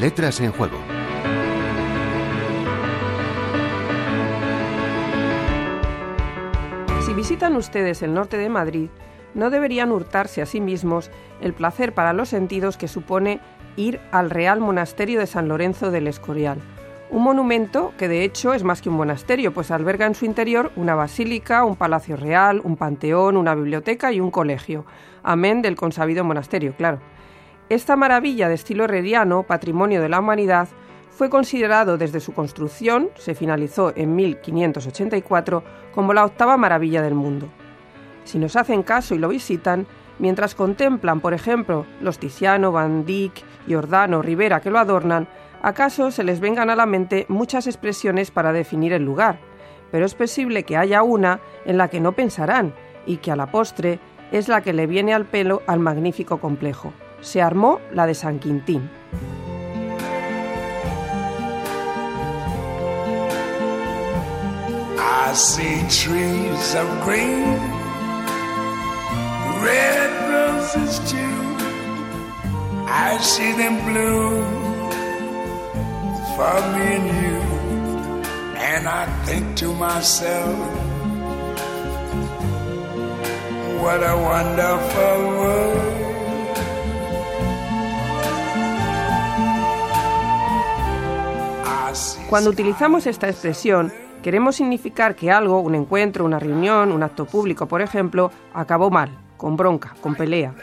letras en juego. Si visitan ustedes el norte de Madrid, no deberían hurtarse a sí mismos el placer para los sentidos que supone ir al Real Monasterio de San Lorenzo del Escorial. Un monumento que de hecho es más que un monasterio, pues alberga en su interior una basílica, un palacio real, un panteón, una biblioteca y un colegio, amén del consabido monasterio, claro. Esta maravilla de estilo herreriano, patrimonio de la humanidad, fue considerado desde su construcción, se finalizó en 1584, como la octava maravilla del mundo. Si nos hacen caso y lo visitan, mientras contemplan, por ejemplo, los Tiziano, Van Dyck, Giordano, Rivera que lo adornan, acaso se les vengan a la mente muchas expresiones para definir el lugar, pero es posible que haya una en la que no pensarán y que a la postre es la que le viene al pelo al magnífico complejo. Se armó la de San Quintín. I see trees of green, red roses too. I see them blue for me and you. And I think to myself, what a wonderful world. Cuando utilizamos esta expresión, queremos significar que algo, un encuentro, una reunión, un acto público, por ejemplo, acabó mal, con bronca, con pelea.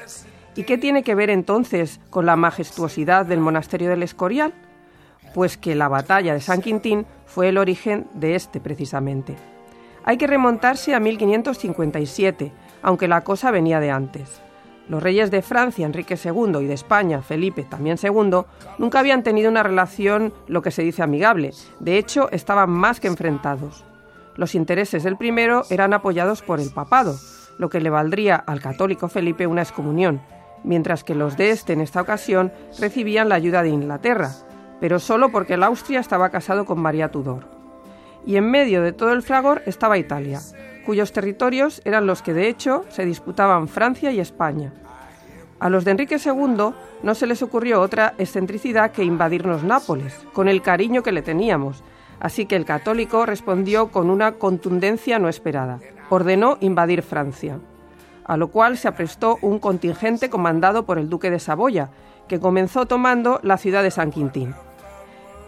¿Y qué tiene que ver entonces con la majestuosidad del monasterio del Escorial? Pues que la batalla de San Quintín fue el origen de este precisamente. Hay que remontarse a 1557, aunque la cosa venía de antes. Los reyes de Francia, Enrique II, y de España, Felipe, también II, nunca habían tenido una relación, lo que se dice amigable. De hecho, estaban más que enfrentados. Los intereses del primero eran apoyados por el papado, lo que le valdría al católico Felipe una excomunión, mientras que los de este en esta ocasión recibían la ayuda de Inglaterra, pero solo porque el Austria estaba casado con María Tudor. Y en medio de todo el fragor estaba Italia, cuyos territorios eran los que de hecho se disputaban Francia y España. A los de Enrique II no se les ocurrió otra excentricidad que invadirnos Nápoles, con el cariño que le teníamos, así que el católico respondió con una contundencia no esperada. Ordenó invadir Francia, a lo cual se aprestó un contingente comandado por el duque de Saboya, que comenzó tomando la ciudad de San Quintín.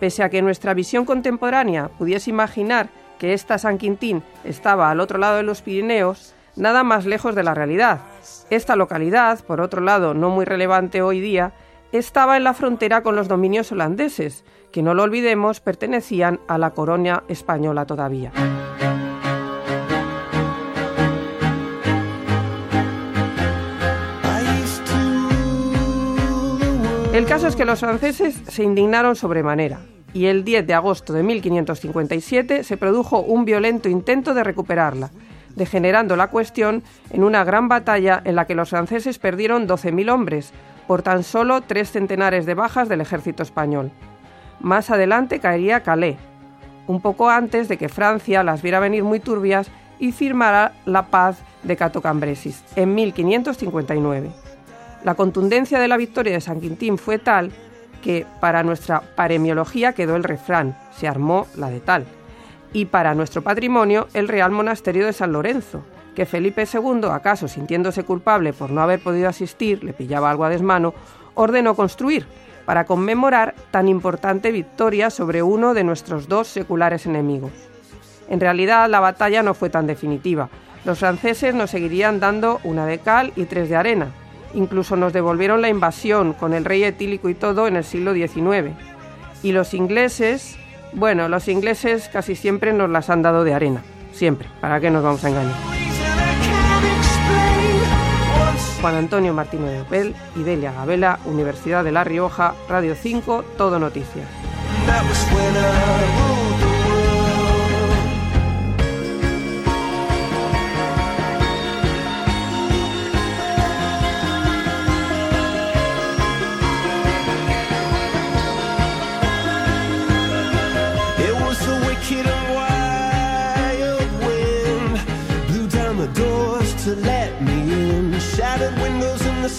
Pese a que nuestra visión contemporánea pudiese imaginar que esta San Quintín estaba al otro lado de los Pirineos, nada más lejos de la realidad. Esta localidad, por otro lado no muy relevante hoy día, estaba en la frontera con los dominios holandeses, que no lo olvidemos pertenecían a la corona española todavía. El caso es que los franceses se indignaron sobremanera y el 10 de agosto de 1557 se produjo un violento intento de recuperarla, degenerando la cuestión en una gran batalla en la que los franceses perdieron 12.000 hombres por tan solo tres centenares de bajas del ejército español. Más adelante caería Calais, un poco antes de que Francia las viera venir muy turbias y firmara la paz de Cato Cambresis en 1559. La contundencia de la victoria de San Quintín fue tal que para nuestra paremiología quedó el refrán, se armó la de tal, y para nuestro patrimonio el Real Monasterio de San Lorenzo, que Felipe II, acaso sintiéndose culpable por no haber podido asistir, le pillaba algo a desmano, ordenó construir para conmemorar tan importante victoria sobre uno de nuestros dos seculares enemigos. En realidad la batalla no fue tan definitiva. Los franceses nos seguirían dando una de cal y tres de arena, Incluso nos devolvieron la invasión con el rey etílico y todo en el siglo XIX. Y los ingleses, bueno, los ingleses casi siempre nos las han dado de arena. Siempre. ¿Para qué nos vamos a engañar? Juan Antonio Martínez de Opel, Idelia Gabela, Universidad de La Rioja, Radio 5, Todo Noticias.